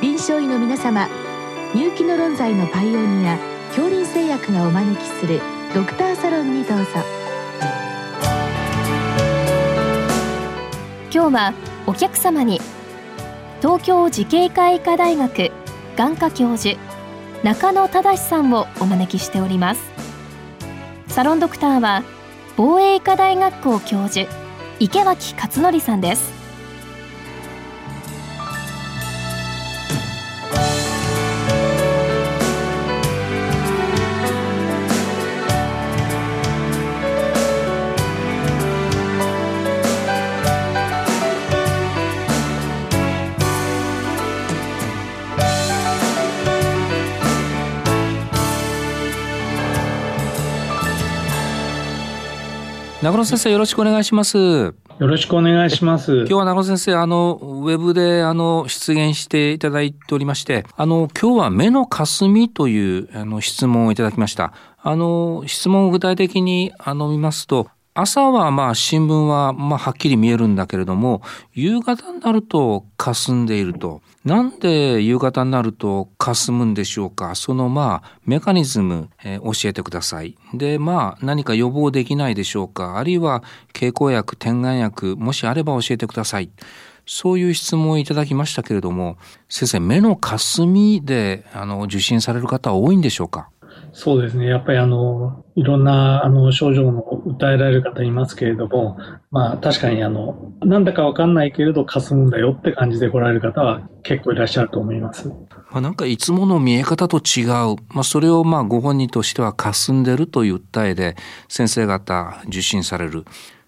臨床医の皆様入気の論剤のパイオニア恐林製薬がお招きするドクターサロンにどうぞ。今日はお客様に東京慈恵会医科大学眼科教授中野忠さんをお招きしております。サロンドクターは防衛医科大学校教授池脇勝則さんです。中野先生よろしくお願いします。よろしくお願いします。今日は中野先生、あの、ウェブで、あの、出現していただいておりまして、あの、今日は目の霞という、あの、質問をいただきました。あの、質問を具体的に、あの、見ますと、朝はまあ新聞はまあはっきり見えるんだけれども夕方になると霞んでいると。なんで夕方になると霞むんでしょうか？そのまあメカニズム、えー、教えてください。でまあ何か予防できないでしょうか？あるいは経口薬点眼薬もしあれば教えてください。そういう質問をいただきましたけれども先生目の霞であの受診される方は多いんでしょうか？そうですね。やっぱりあの、いろんなあの症状の訴えられる方いますけれども、まあ確かにあの、なんだかわかんないけれど霞むんだよって感じで来られる方は結構いらっしゃると思います。まあなんかいつもの見え方と違う。まあそれをまあご本人としては霞んでるという訴えで先生方受診される。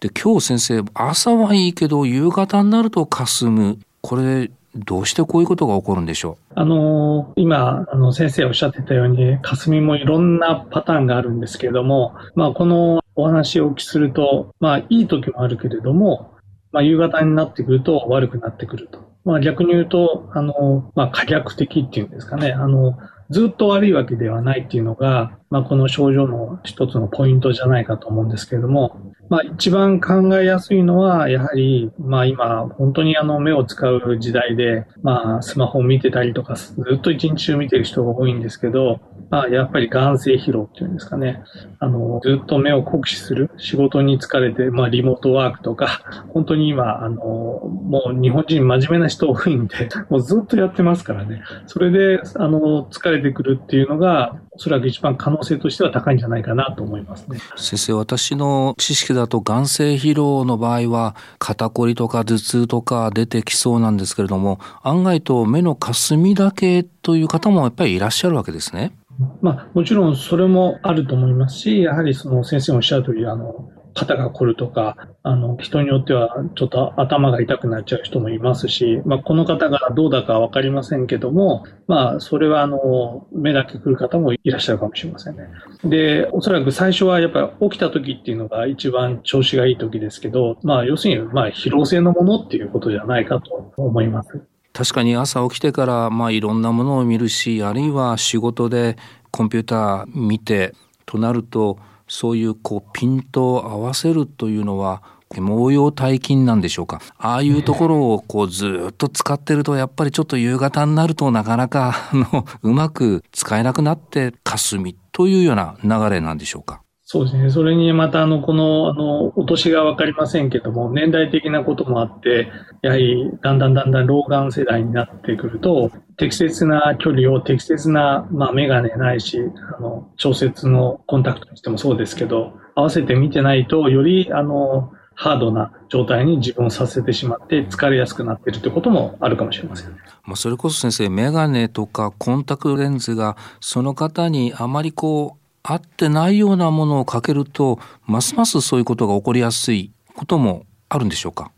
で、今日先生、朝はいいけど夕方になると霞む。これどうしてこういうことが起こるんでしょう？あの、今、あの、先生おっしゃってたように、霞もいろんなパターンがあるんですけれども、まあ、このお話をお聞きすると、まあ、いい時もあるけれども、まあ、夕方になってくると悪くなってくると。まあ、逆に言うと、あの、まあ、可逆的っていうんですかね。あの、ずっと悪いわけではないっていうのが、まあ、この症状の一つのポイントじゃないかと思うんですけれども、まあ、一番考えやすいのは、やはり、まあ、今、本当にあの目を使う時代で、まあ、スマホを見てたりとか、ずっと一日中見てる人が多いんですけど、まあ、やっぱり眼性疲労っていうんですかね。あの、ずっと目を酷使する、仕事に疲れて、まあ、リモートワークとか、本当に今、あの、もう日本人真面目な人多いんで、もうずっとやってますからね。それで、あの、疲れてくるっていうのが、おそらく一番可能性としては高いんじゃないかなと思いますね。先生、私の知識だと眼性疲労の場合は肩こりとか頭痛とか出てきそうなんですけれども、案外と目の霞だけという方もやっぱりいらっしゃるわけですね。まあ、もちろんそれもあると思いますし、やはりその先生がおっしゃる通り、あの、肩が凝るとか、あの、人によってはちょっと頭が痛くなっちゃう人もいますし、まあ、この方がどうだかわかりませんけども、まあ、それはあの、目だけ来る方もいらっしゃるかもしれませんね。で、おそらく最初はやっぱり起きた時っていうのが一番調子がいい時ですけど、まあ、要するに、まあ、疲労性のものっていうことじゃないかと思います。確かに朝起きてから、まあ、いろんなものを見るし、あるいは仕事でコンピューター見て、となると、そういうこうピントを合わせるというのは毛様体筋なんでしょうか。ああいうところをこうずっと使ってるとやっぱりちょっと夕方になるとなかなかあのうまく使えなくなって霞というような流れなんでしょうか。そうですね。それにまた、あの、この、あの、お年がわかりませんけども、年代的なこともあって、やはり、だんだんだんだん老眼世代になってくると、適切な距離を適切な、まあ、メガネないし、あの、調節のコンタクトにしてもそうですけど、合わせて見てないと、より、あの、ハードな状態に自分をさせてしまって疲れやすくなっているということもあるかもしれません。まあそれこそ先生、メガネとかコンタクトレンズがその方にあまりこう合ってないようなものをかけるとますますそういうことが起こりやすいこともあるんでしょうか？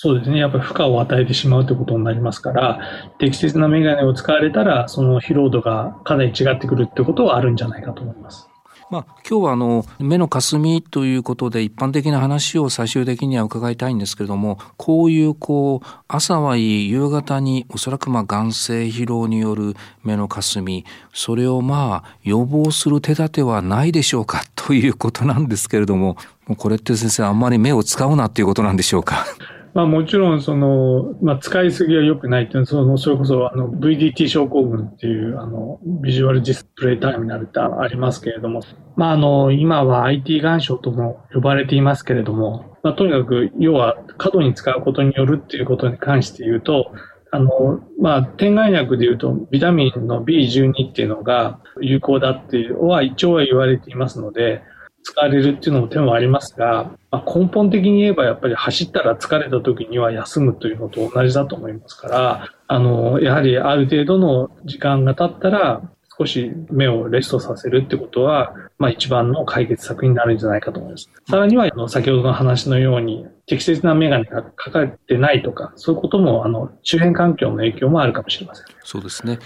そうですね。やっぱり負荷を与えてしまうということになりますから、適切なメガネを使われたら、その疲労度がかなり違ってくるってことはあるんじゃないかと思います。まあ、今日はあの目の霞ということで一般的な話を最終的には伺いたいんですけれどもこういうこう朝はいい夕方におそらくまあ眼性疲労による目の霞それをまあ予防する手立てはないでしょうかということなんですけれどももうこれって先生あんまり目を使うなっていうことなんでしょうか？まあもちろんその、まあ使いすぎは良くないっていうのは、その、それこそあの VDT 症候群っていうあの、ビジュアルディスプレイターミナルってありますけれども、まああの、今は IT 干渉とも呼ばれていますけれども、まあとにかく要は過度に使うことによるっていうことに関して言うと、あの、まあ、点眼薬で言うと、ビタミンの B12 っていうのが有効だっていうのは一応は言われていますので、使われるっていうのも手もありますが、まあ、根本的に言えばやっぱり走ったら疲れた時には休むというのと同じだと思いますから、あの、やはりある程度の時間が経ったら、少し目をレストさせるってことは、まあ一番の解決策になるんじゃないかと思います。さらには、あの、先ほどの話のように、適切なメガネがかかってないとか、そういうことも、あの、周辺環境の影響もあるかもしれません。そうですね。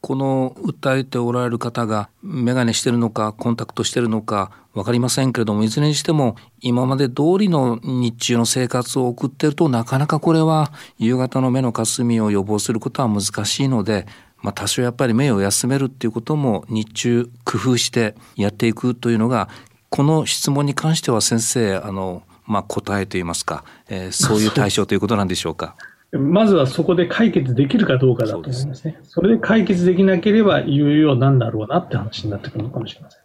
この訴えておられる方がメガネしてるのかコンタクトしてるのか分かりませんけれどもいずれにしても今まで通りの日中の生活を送ってるとなかなかこれは夕方の目のかすみを予防することは難しいのでまあ、多少やっぱり目を休めるっていうことも日中工夫してやっていくというのがこの質問に関しては先生あの、まあ、答えといいますか、えー、そういう対象ということなんでしょうか。まずはそこで解決できるかどうかだと思いますね。それで解決できなければ、いよいよなんだろうなって話になってくるのかもしれません。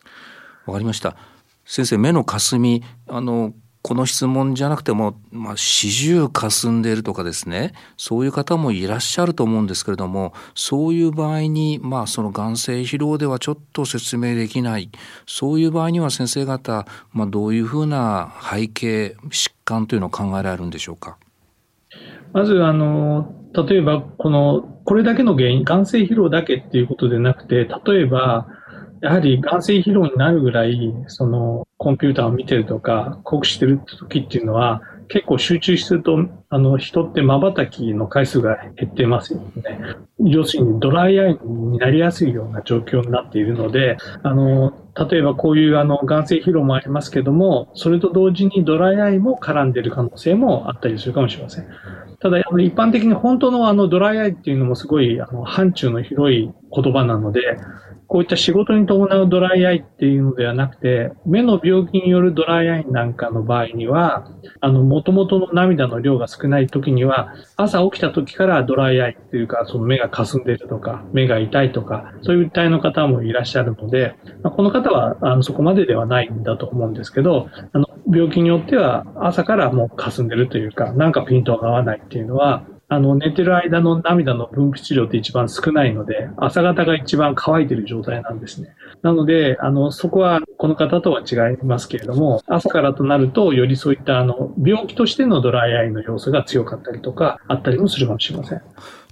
わかりました。先生、目のかすみ、あの、この質問じゃなくても、まあ、四十かすんでいるとかですね、そういう方もいらっしゃると思うんですけれども、そういう場合に、まあ、その眼性疲労ではちょっと説明できない、そういう場合には先生方、まあ、どういうふうな背景、疾患というのを考えられるんでしょうか？まず、あの、例えば、この、これだけの原因、眼性疲労だけっていうことでなくて、例えば、やはり眼性疲労になるぐらい、その、コンピューターを見てるとか、酷使してる時っていうのは、結構集中すると、あの、人って瞬きの回数が減ってますよね。要するにドライアイになりやすいような状況になっているので、あの、例えばこういうあの、眼性疲労もありますけども、それと同時にドライアイも絡んでいる可能性もあったりするかもしれません。ただ、一般的に本当のあの、ドライアイっていうのもすごい、あの、範疇の広い言葉なので、こういった仕事に伴うドライアイっていうのではなくて、目の病気によるドライアイなんかの場合には、あの、元々の涙の量が少ない時には、朝起きた時からドライアイっていうか、その目が霞んでるとか、目が痛いとか、そういう体の方もいらっしゃるので、まあ、この方はあのそこまでではないんだと思うんですけど、あの、病気によっては朝からもう霞んでるというか、なんかピントが合わないっていうのは、あの、寝てる間の涙の分泌量って一番少ないので、朝方が一番乾いてる状態なんですね。なので、あの、そこはこの方とは違いますけれども、朝からとなると、よりそういったあの、病気としてのドライアイの要素が強かったりとか、あったりもするかもしれません。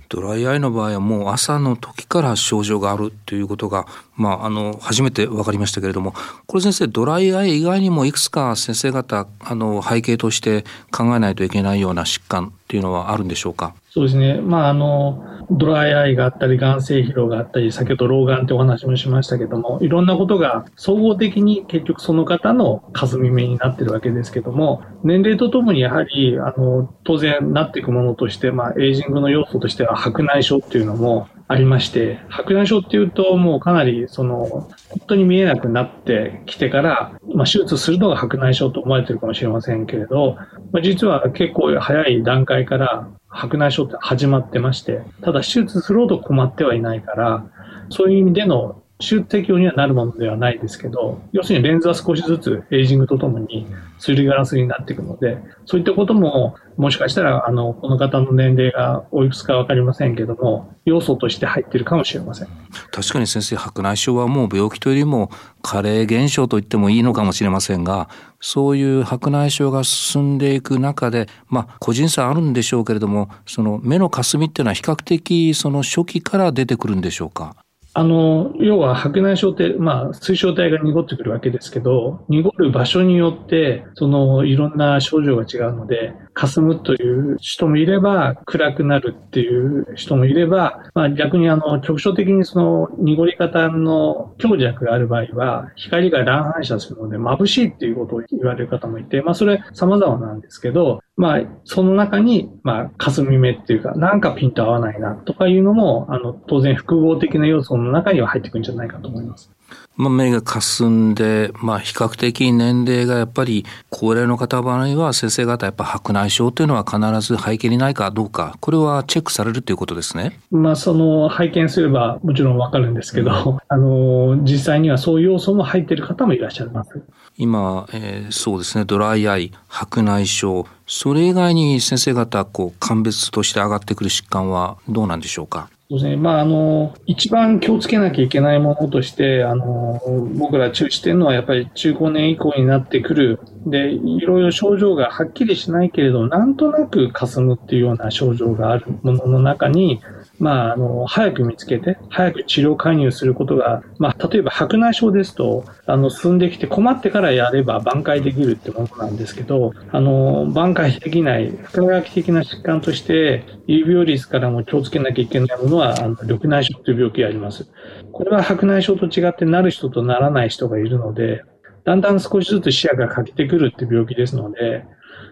ドライアイの場合はもう朝の時から症状があるということが、まあ、あの初めて分かりましたけれどもこれ先生ドライアイ以外にもいくつか先生方あの背景として考えないといけないような疾患っていうのはあるんでしょうか？そうですね。まあ、あの、ドライアイがあったり、眼性疲労があったり、先ほど老眼ってお話もしましたけども、いろんなことが総合的に結局その方の霞目になってるわけですけども、年齢とともにやはり、あの、当然なっていくものとして、まあ、エイジングの要素としては白内障っていうのもありまして、白内障っていうともうかなりその、本当に見えなくなってきてから、まあ、手術するのが白内障と思われてるかもしれませんけれど、まあ、実は結構早い段階から白内障って始まってまして、ただ手術するほど困ってはいないから、そういう意味での手術適用にはなるものではないですけど、要するにレンズは少しずつエイジングとともにすりガラスになっていくので、そういったことも、もしかしたら、あの、この方の年齢がおいくつかわかりませんけども、要素として入っているかもしれません。確かに先生、白内障はもう病気というよりも加齢現象と言ってもいいのかもしれませんが、そういう白内障が進んでいく中で、まあ、個人差あるんでしょうけれども、その目の霞っていうのは比較的その初期から出てくるんでしょうか？あの、要は白内障って、まあ、水晶体が濁ってくるわけですけど、濁る場所によって、その、いろんな症状が違うので、霞むという人もいれば、暗くなるっていう人もいれば、まあ、逆にあの、局所的にその、濁り方の強弱がある場合は、光が乱反射するので、眩しいっていうことを言われる方もいて、まあ、それ様々なんですけど、まあ、その中に、まあ、霞目っていうか、なんかピンと合わないなとかいうのも、あの、当然複合的な要素の中には入ってくるんじゃないかと思います。まあ、目が霞んで、まあ、比較的年齢がやっぱり高齢の方場合は先生方やっぱ白内障というのは必ず背景にないかどうかこれはチェックされるということですね。まあその拝見すればもちろんわかるんですけど、うん、あの実際にはそういう要素も入っている方もいらっしゃいます。今、えー、そうですねドライアイ白内障それ以外に先生方こう鑑別として上がってくる疾患はどうなんでしょうか？そうですね。まあ、あの、一番気をつけなきゃいけないものとして、あの、僕ら注意してるのは、やっぱり中高年以降になってくる。で、いろいろ症状がはっきりしないけれど、なんとなく霞むっていうような症状があるものの中に、まあ、あの、早く見つけて、早く治療介入することが、まあ、例えば白内障ですと、あの、進んできて困ってからやれば挽回できるってものなんですけど、あの、挽回できない、深学的な疾患として、有病率からも気をつけなきゃいけないものは、あの、緑内障という病気があります。これは白内障と違ってなる人とならない人がいるので、だんだん少しずつ視野が欠けてくるって病気ですので、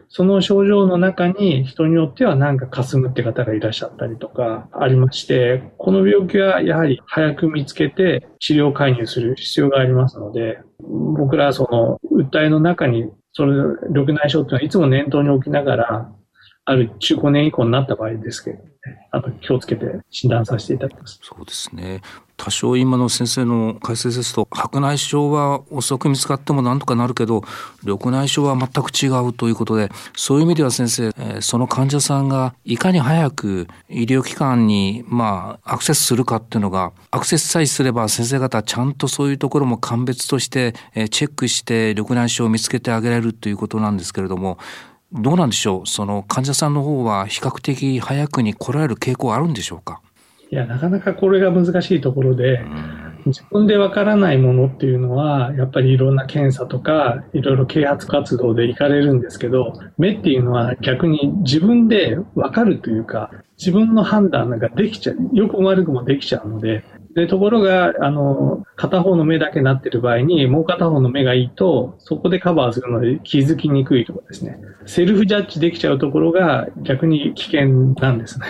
その症状の中に人によってはなんか霞むって方がいらっしゃったりとかありまして、この病気はやはり早く見つけて治療介入する必要がありますので、僕らはその訴えの中にそれ、緑内障っていうのはいつも念頭に置きながら、ある中高年以降になった場合ですけど、ね、あの気をつけて診断させていただきます。そうですね。多少今の先生の解説ですと白内障は遅く見つかってもなんとかなるけど緑内障は全く違うということでそういう意味では先生、え、その患者さんがいかに早く医療機関にまあアクセスするかっていうのがアクセスさえすれば先生方ちゃんとそういうところも鑑別として、え、チェックして緑内障を見つけてあげられるということなんですけれどもどうなんでしょう？その患者さんの方は比較的早くに来られる傾向あるんでしょうか？いや、なかなかこれが難しいところで、自分でわからないものっていうのは、やっぱりいろんな検査とか、いろいろ啓発活動で行かれるんですけど、目っていうのは逆に自分でわかるというか、自分の判断ができちゃう、よくも悪くもできちゃうので、で、ところが、あの、片方の目だけなってる場合に、もう片方の目がいいと、そこでカバーするので気づきにくいとかですね。セルフジャッジできちゃうところが逆に危険なんですね。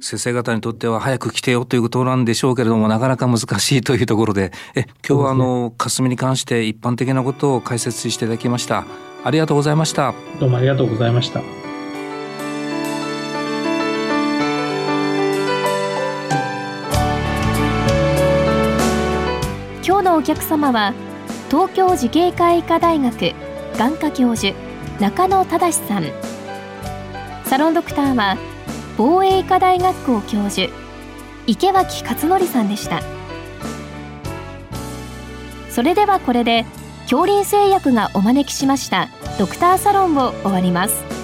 先生方にとっては早く来てよということなんでしょうけれども、なかなか難しいというところで、え、今日はあの、霞に関して一般的なことを解説していただきました。ありがとうございました。どうもありがとうございました。客様は東京慈恵会医科大学眼科教授中野忠さん。サロンドクターは防衛医科大学校教授。池脇勝則さんでした。それではこれで恐林製薬がお招きしましたドクターサロンを終わります。